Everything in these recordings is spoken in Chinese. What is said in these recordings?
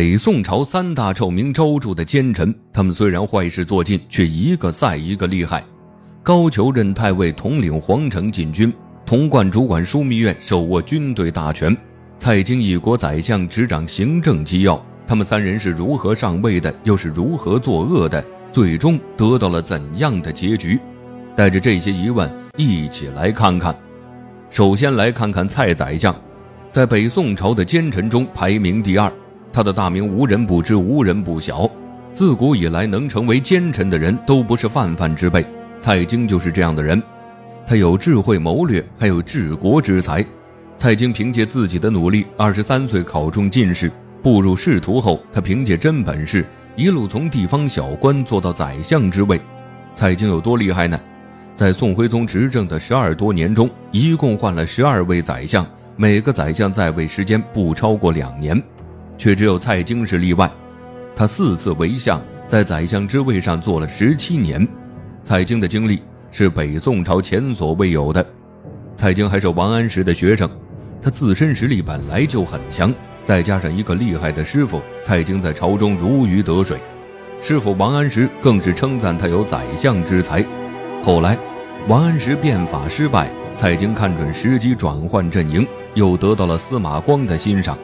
北宋朝三大臭名昭著的奸臣，他们虽然坏事做尽，却一个赛一个厉害。高俅任太尉，统领皇城禁军；童贯主管枢密院，手握军队大权；蔡京一国宰相，执掌行政机要。他们三人是如何上位的，又是如何作恶的？最终得到了怎样的结局？带着这些疑问，一起来看看。首先来看看蔡宰相，在北宋朝的奸臣中排名第二。他的大名无人不知，无人不晓。自古以来，能成为奸臣的人都不是泛泛之辈。蔡京就是这样的人。他有智慧谋略，还有治国之才。蔡京凭借自己的努力，二十三岁考中进士。步入仕途后，他凭借真本事，一路从地方小官做到宰相之位。蔡京有多厉害呢？在宋徽宗执政的十二多年中，一共换了十二位宰相，每个宰相在位时间不超过两年，却只有蔡京是例外。他四次为相，在宰相之位上做了十七年。蔡京的经历是北宋朝前所未有的。蔡京还是王安石的学生，他自身实力本来就很强。再加上一个厉害的师傅，蔡京在朝中如鱼得水。师傅王安石更是称赞他有宰相之才。后来，王安石变法失败，蔡京看准时机转换阵营，又得到了司马光的欣赏。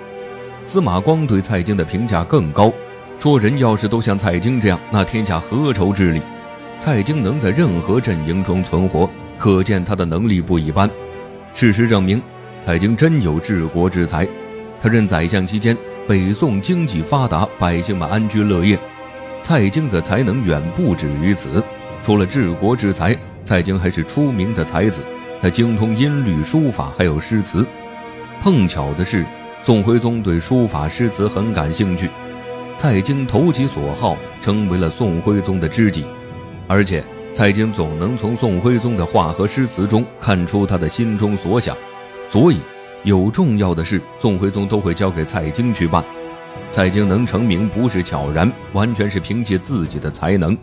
司马光对蔡京的评价更高，说人要是都像蔡京这样，那天下何愁治理？蔡京能在任何阵营中存活，可见他的能力不一般。事实证明，蔡京真有治国之才。他任宰相期间，北宋经济发达，百姓们安居乐业。蔡京的才能远不止于此，除了治国之才，蔡京还是出名的才子。他精通音律、书法，还有诗词。碰巧的是，宋徽宗对书法诗词很感兴趣，蔡京投其所好，成为了宋徽宗的知己。而且，蔡京总能从宋徽宗的话和诗词中看出他的心中所想，所以。有重要的事，宋徽宗都会交给蔡京去办。蔡京能成名不是悄然，完全是凭借自己的才能。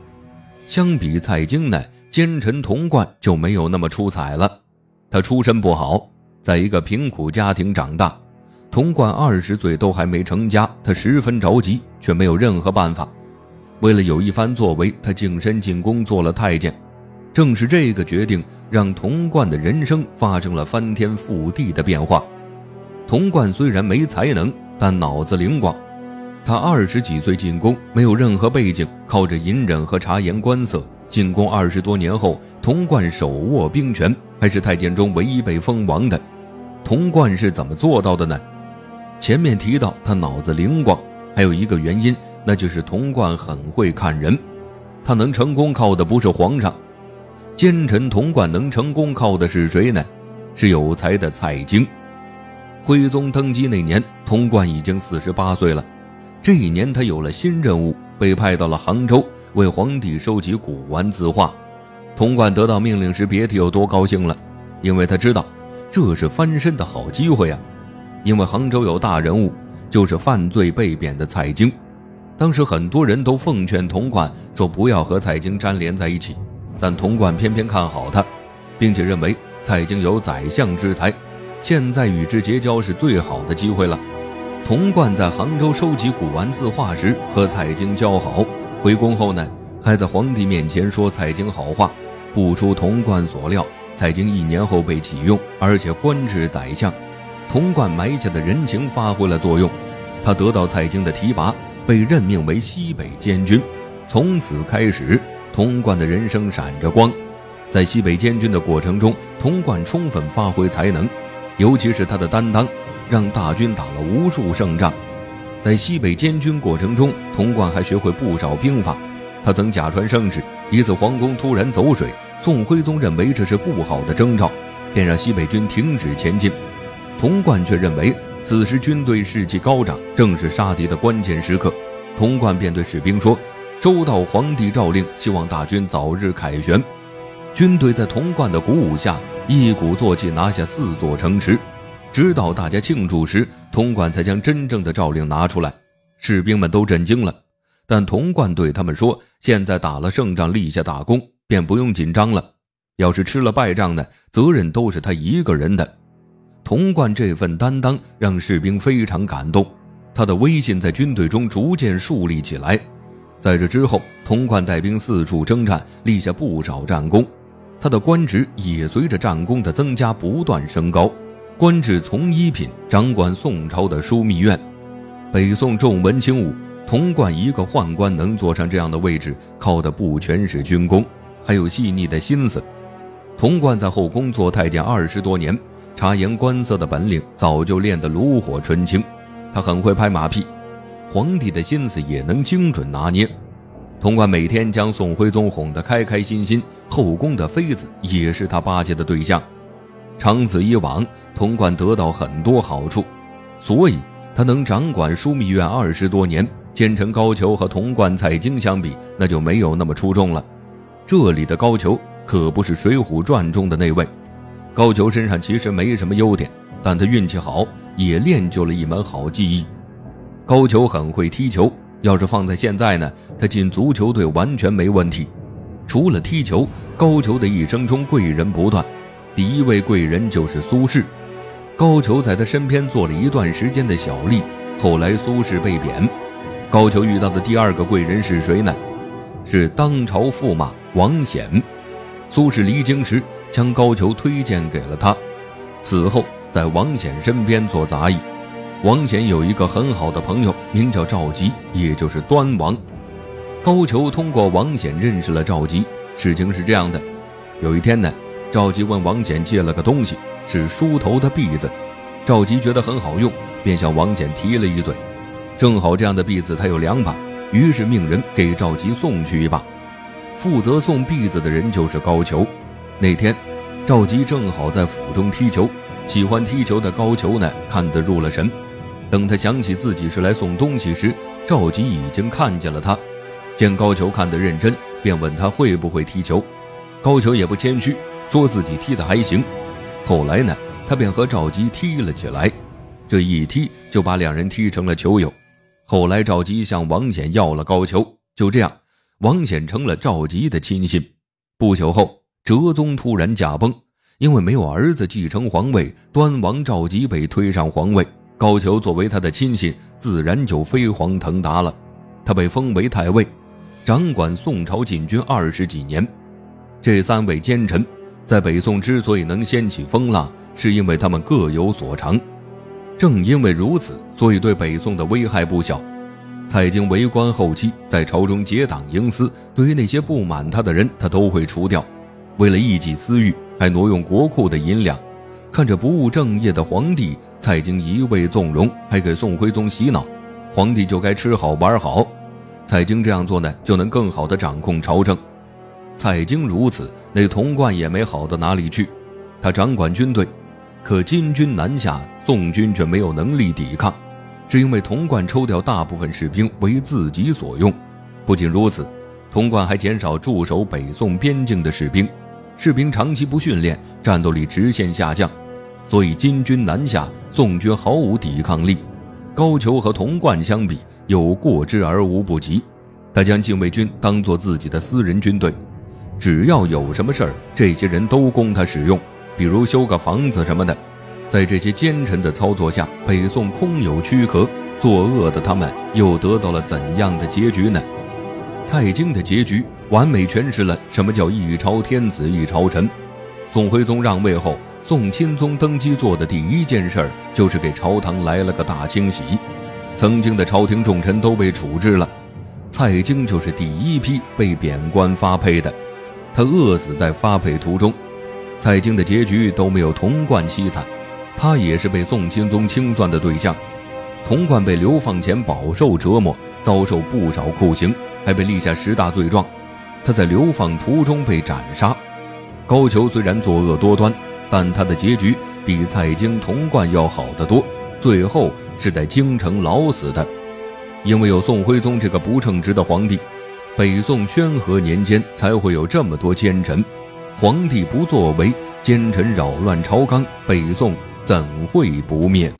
相比蔡京呢，奸臣童贯就没有那么出彩了。他出身不好，在一个贫苦家庭长大。童贯二十岁都还没成家，他十分着急，却没有任何办法。为了有一番作为，他净身进宫做了太监。正是这个决定，让童贯的人生发生了翻天覆地的变化。童贯虽然没才能，但脑子灵光。他二十几岁进宫，没有任何背景，靠着隐忍和察言观色。进宫二十多年后，童贯手握兵权，还是太监中唯一被封王的。童贯是怎么做到的呢？前面提到他脑子灵光，还有一个原因，那就是童贯很会看人。他能成功靠的不是皇上，奸臣童贯能成功靠的是谁呢？是有才的蔡京。徽宗登基那年，童贯已经四十八岁了。这一年，他有了新任务，被派到了杭州，为皇帝收集古玩字画。童贯得到命令时，别提有多高兴了，因为他知道这是翻身的好机会啊。因为杭州有大人物，就是犯罪被贬的蔡京。当时很多人都奉劝童贯说不要和蔡京粘连在一起，但童贯偏偏看好他，并且认为蔡京有宰相之才。现在与之结交是最好的机会了。童贯在杭州收集古玩字画时，和蔡京交好。回宫后呢，还在皇帝面前说蔡京好话。不出童贯所料，蔡京一年后被启用，而且官至宰相。童贯埋下的人情发挥了作用，他得到蔡京的提拔，被任命为西北监军。从此开始，童贯的人生闪着光。在西北监军的过程中，童贯充分发挥才能。尤其是他的担当，让大军打了无数胜仗。在西北监军过程中，童贯还学会不少兵法。他曾假传圣旨，一次皇宫突然走水，宋徽宗认为这是不好的征兆，便让西北军停止前进。童贯却认为此时军队士气高涨，正是杀敌的关键时刻。童贯便对士兵说：“收到皇帝诏令，希望大军早日凯旋。”军队在童贯的鼓舞下。一鼓作气拿下四座城池，直到大家庆祝时，童贯才将真正的诏令拿出来。士兵们都震惊了，但童贯对他们说：“现在打了胜仗，立下大功，便不用紧张了。要是吃了败仗呢，责任都是他一个人的。”童贯这份担当让士兵非常感动。他的威信在军队中逐渐树立起来。在这之后，童贯带兵四处征战，立下不少战功，他的官职也随着战功的增加不断升高，官至从一品，掌管宋朝的枢密院。北宋重文轻武，童贯一个宦官能坐上这样的位置，靠的不全是军功，还有细腻的心思。童贯在后宫做太监二十多年，察言观色的本领早就练得炉火纯青。他很会拍马屁，皇帝的心思也能精准拿捏。童贯每天将宋徽宗哄得开开心心，后宫的妃子也是他巴结的对象。长此以往，童贯得到很多好处，所以他能掌管枢密院二十多年。奸臣高俅和童贯、蔡京相比，那就没有那么出众了。这里的高俅。可不是《水浒传》中的那位，高俅身上其实没什么优点，但他运气好，也练就了一门好技艺。高俅很会踢球，要是放在现在呢，他进足球队完全没问题。除了踢球，高俅的一生中贵人不断，第一位贵人就是苏轼。高俅在他身边做了一段时间的小吏，后来苏轼被贬，高俅遇到的第二个贵人是谁呢？是当朝驸马王显。苏轼离京时，将高俅推荐给了他。此后，在王显身边做杂役。王显有一个很好的朋友，名叫赵佶，也就是端王。高俅通过王显认识了赵佶。事情是这样的：有一天呢，赵佶问王显借了个东西，是梳头的篦子。赵佶觉得很好用，便向王显提了一嘴。正好这样的篦子他有两把，于是命人给赵佶送去一把。负责送篦子的人就是高俅。那天，赵佶正好在府中踢球，喜欢踢球的高俅呢，看得入了神。等他想起自己是来送东西时，赵佶已经看见了他。见高俅看得认真，便问他会不会踢球。高俅也不谦虚，说自己踢得还行。后来呢，他便和赵佶踢了起来，这一踢就把两人踢成了球友。后来赵佶向王显要了高俅，就这样。王显成了赵佶的亲信。不久后，哲宗突然驾崩，因为没有儿子继承皇位，端王赵佶被推上皇位。高俅作为他的亲信，自然就飞黄腾达了。他被封为太尉，掌管宋朝禁军二十几年。这三位奸臣在北宋之所以能掀起风浪，是因为他们各有所长。正因为如此，所以对北宋的危害不小。蔡京为官后期，在朝中结党营私，对于那些不满他的人，他都会除掉。为了一己私欲，还挪用国库的银两。看着不务正业的皇帝，蔡京一味纵容，还给宋徽宗洗脑，皇帝就该吃好玩好。蔡京这样做呢，就能更好的掌控朝政。蔡京如此，那童贯也没好到哪里去。他掌管军队，可金军南下，宋军却没有能力抵抗。是因为童贯抽调大部分士兵为自己所用，不仅如此，童贯还减少驻守北宋边境的士兵，士兵长期不训练，战斗力直线下降，所以金军南下，宋军毫无抵抗力。高俅和童贯相比，有过之而无不及。他将禁卫军当作自己的私人军队，只要有什么事儿，这些人都供他使用，比如修个房子什么的。在这些奸臣的操作下，北宋空有躯壳，作恶的他们又得到了怎样的结局呢？蔡京的结局完美诠释了什么叫一朝天子一朝臣。宋徽宗让位后，宋钦宗登基做的第一件事就是给朝堂来了个大清洗，曾经的朝廷重臣都被处置了，蔡京就是第一批被贬官发配的，他饿死在发配途中。蔡京的结局都没有童贯凄惨。他也是被宋钦宗清算的对象，童贯被流放前饱受折磨，遭受不少酷刑，还被立下十大罪状。他在流放途中被斩杀。高俅虽然作恶多端，但他的结局比蔡京、童贯要好得多，最后是在京城老死的。因为有宋徽宗这个不称职的皇帝，北宋宣和年间才会有这么多奸臣。皇帝不作为，奸臣扰乱朝纲，北宋。怎会不灭？